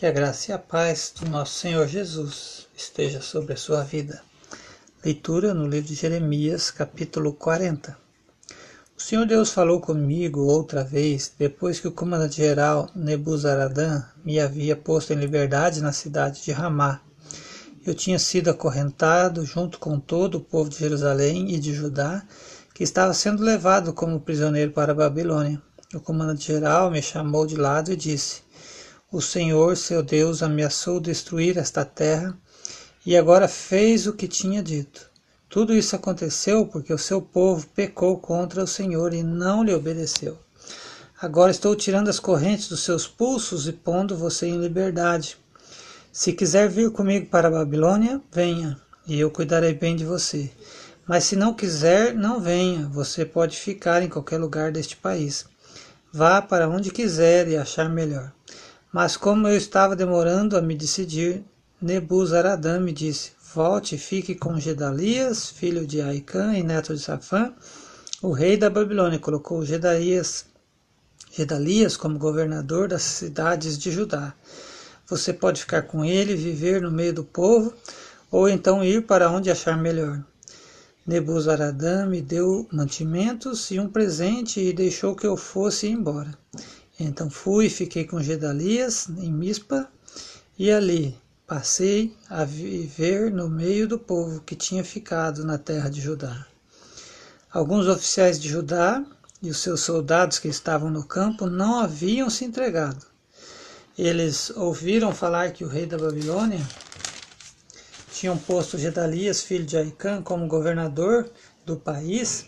Que a graça e a paz do nosso Senhor Jesus esteja sobre a sua vida. Leitura no livro de Jeremias, capítulo 40. O Senhor Deus falou comigo outra vez, depois que o comandante-geral Nebuzaradã me havia posto em liberdade na cidade de Ramá. Eu tinha sido acorrentado junto com todo o povo de Jerusalém e de Judá, que estava sendo levado como prisioneiro para a Babilônia. O comandante-geral me chamou de lado e disse: o Senhor, seu Deus, ameaçou destruir esta terra e agora fez o que tinha dito. Tudo isso aconteceu porque o seu povo pecou contra o Senhor e não lhe obedeceu. Agora estou tirando as correntes dos seus pulsos e pondo você em liberdade. Se quiser vir comigo para a Babilônia, venha, e eu cuidarei bem de você. Mas se não quiser, não venha, você pode ficar em qualquer lugar deste país. Vá para onde quiser e achar melhor. Mas como eu estava demorando a me decidir, Nebuzaradã me disse: Volte e fique com Gedalias, filho de Aicã e neto de Safã, o rei da Babilônia. Colocou Gedalias, Gedalias como governador das cidades de Judá. Você pode ficar com ele, viver no meio do povo, ou então ir para onde achar melhor. Nebuzaradã me deu mantimentos e um presente e deixou que eu fosse embora. Então fui e fiquei com Gedalias em Mispa, e ali passei a viver no meio do povo que tinha ficado na terra de Judá. Alguns oficiais de Judá e os seus soldados que estavam no campo não haviam se entregado. Eles ouviram falar que o rei da Babilônia tinha posto Gedalias, filho de Aicã, como governador do país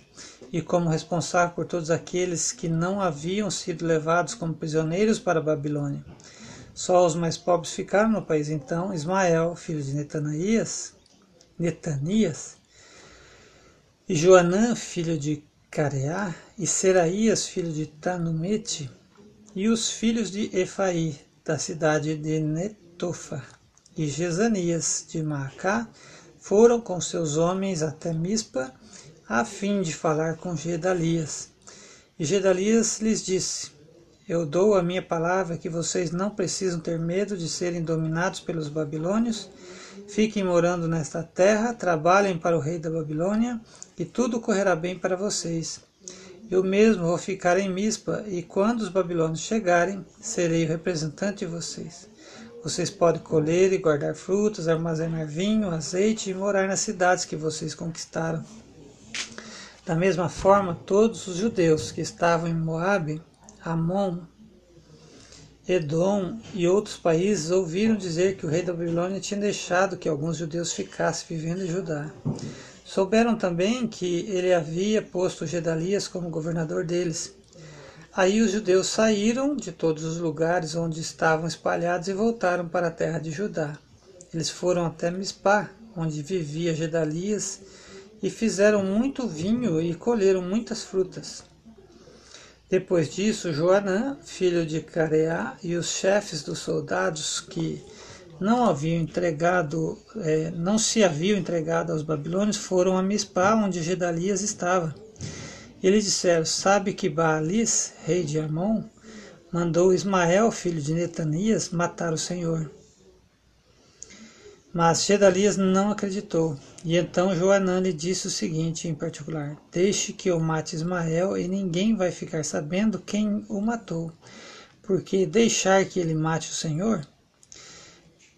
e como responsável por todos aqueles que não haviam sido levados como prisioneiros para a Babilônia. Só os mais pobres ficaram no país. Então, Ismael, filho de Netanias, Netanias e Joanã, filho de Careá, e Seraías, filho de Tanumete, e os filhos de Efaí, da cidade de Netofa, e Jezanias de Maacá, foram com seus homens até Mispa a fim de falar com Gedalias. E Gedalias lhes disse: Eu dou a minha palavra que vocês não precisam ter medo de serem dominados pelos babilônios. Fiquem morando nesta terra, trabalhem para o rei da Babilônia, e tudo correrá bem para vocês. Eu mesmo vou ficar em Mispa, e quando os babilônios chegarem, serei o representante de vocês. Vocês podem colher e guardar frutas, armazenar vinho, azeite e morar nas cidades que vocês conquistaram. Da mesma forma, todos os judeus que estavam em Moabe, Amon, Edom e outros países ouviram dizer que o rei da Babilônia tinha deixado que alguns judeus ficassem vivendo em Judá. Souberam também que ele havia posto Gedalias como governador deles. Aí os judeus saíram de todos os lugares onde estavam espalhados e voltaram para a terra de Judá. Eles foram até Mispá, onde vivia Gedalias, e fizeram muito vinho e colheram muitas frutas. Depois disso, Joanã, filho de Careá, e os chefes dos soldados que não haviam entregado, é, não se haviam entregado aos babilônios, foram a Mispá, onde Gedalias estava. Eles disseram: Sabe que Baalis, rei de Amon, mandou Ismael, filho de Netanias, matar o Senhor. Mas Gedalias não acreditou. E então Joanã lhe disse o seguinte em particular: Deixe que eu mate Ismael e ninguém vai ficar sabendo quem o matou. Porque deixar que ele mate o Senhor?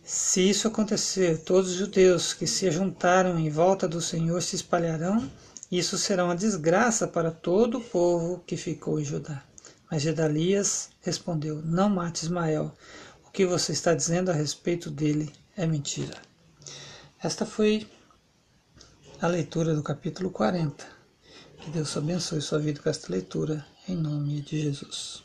Se isso acontecer, todos os judeus que se juntaram em volta do Senhor se espalharão, isso será uma desgraça para todo o povo que ficou em Judá. Mas Gedalias respondeu: Não mate Ismael. O que você está dizendo a respeito dele é mentira. Esta foi a leitura do capítulo 40. Que Deus abençoe sua vida com esta leitura, em nome de Jesus.